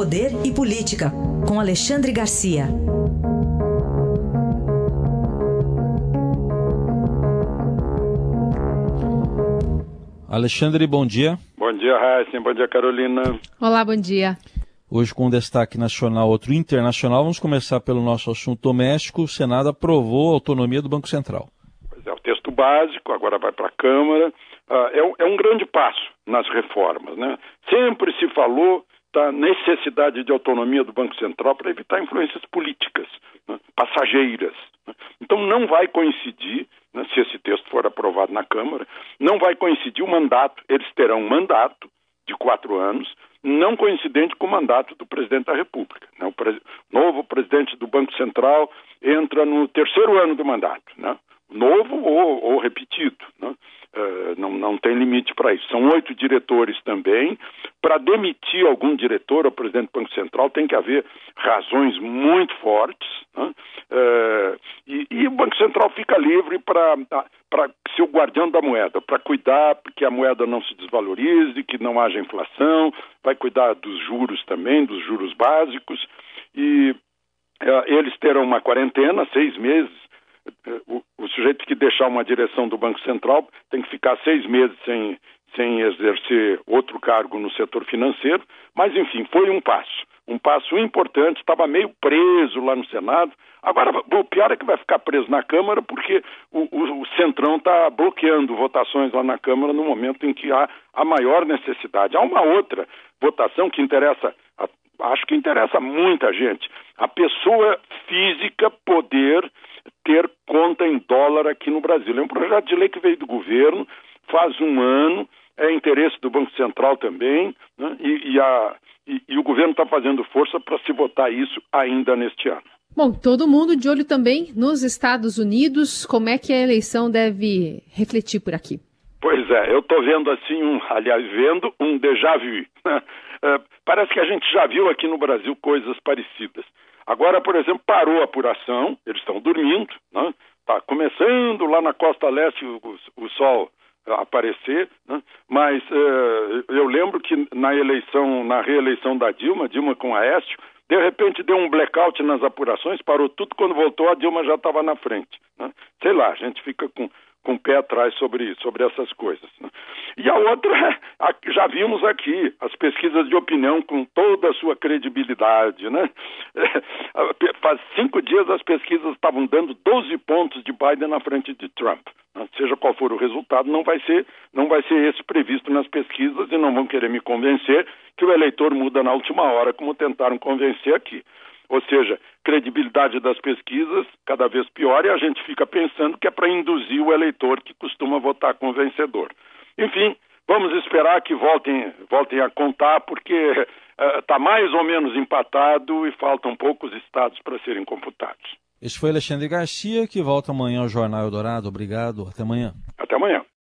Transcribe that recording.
Poder e Política, com Alexandre Garcia. Alexandre, bom dia. Bom dia, Raíssa. Bom dia, Carolina. Olá, bom dia. Hoje, com um destaque nacional, outro internacional, vamos começar pelo nosso assunto doméstico. O Senado aprovou a autonomia do Banco Central. Pois é, o texto básico, agora vai para a Câmara. Uh, é, é, um grande passo nas reformas. Né? Sempre se falou da necessidade de autonomia do Banco Central para evitar influências políticas, né? passageiras. Né? Então, não vai coincidir né, se esse texto for aprovado na Câmara, não vai coincidir o mandato, eles terão um mandato de quatro anos, não coincidente com o mandato do presidente da República. Né? O pre novo presidente do Banco Central entra no terceiro ano do mandato, né? novo ou, ou repetido. Uh, não, não tem limite para isso. São oito diretores também. Para demitir algum diretor ou presidente do Banco Central tem que haver razões muito fortes. Né? Uh, e, e, o Banco Central fica livre para ser o guardião da moeda, para cuidar que a moeda não se desvalorize, que não haja inflação, vai cuidar dos juros também, dos juros básicos. E uh, eles terão uma quarentena, seis meses, sujeito que deixar uma direção do Banco Central tem que ficar seis meses sem, sem exercer outro cargo no setor financeiro, mas enfim, foi um passo, um passo importante, estava meio preso lá no Senado. Agora, o pior é que vai ficar preso na Câmara, porque o, o, o Centrão está bloqueando votações lá na Câmara no momento em que há a maior necessidade. Há uma outra votação que interessa, acho que interessa muita gente. A pessoa física poder ter conta em dólar aqui no Brasil. É um projeto de lei que veio do governo, faz um ano, é interesse do Banco Central também, né? e, e, a, e, e o governo está fazendo força para se votar isso ainda neste ano. Bom, todo mundo de olho também nos Estados Unidos. Como é que a eleição deve refletir por aqui? É, eu estou vendo assim, um, aliás, vendo um déjà vu. é, parece que a gente já viu aqui no Brasil coisas parecidas. Agora, por exemplo, parou a apuração, eles estão dormindo, está né? Tá começando lá na costa leste o, o sol aparecer, né? mas uh, eu lembro que na eleição, na reeleição da Dilma, Dilma com Aécio, de repente deu um blackout nas apurações, parou tudo, quando voltou a Dilma já estava na frente. Né? Sei lá, a gente fica com com o pé atrás sobre, sobre essas coisas. Né? E a outra, já vimos aqui, as pesquisas de opinião com toda a sua credibilidade. Né? Faz cinco dias as pesquisas estavam dando 12 pontos de Biden na frente de Trump. Né? Seja qual for o resultado, não vai, ser, não vai ser esse previsto nas pesquisas e não vão querer me convencer que o eleitor muda na última hora, como tentaram convencer aqui. Ou seja, credibilidade das pesquisas cada vez pior e a gente fica pensando que é para induzir o eleitor que costuma votar com o vencedor. Enfim, vamos esperar que voltem, voltem a contar, porque está uh, mais ou menos empatado e faltam poucos estados para serem computados. Esse foi Alexandre Garcia, que volta amanhã ao Jornal Eldorado. Obrigado, até amanhã. Até amanhã.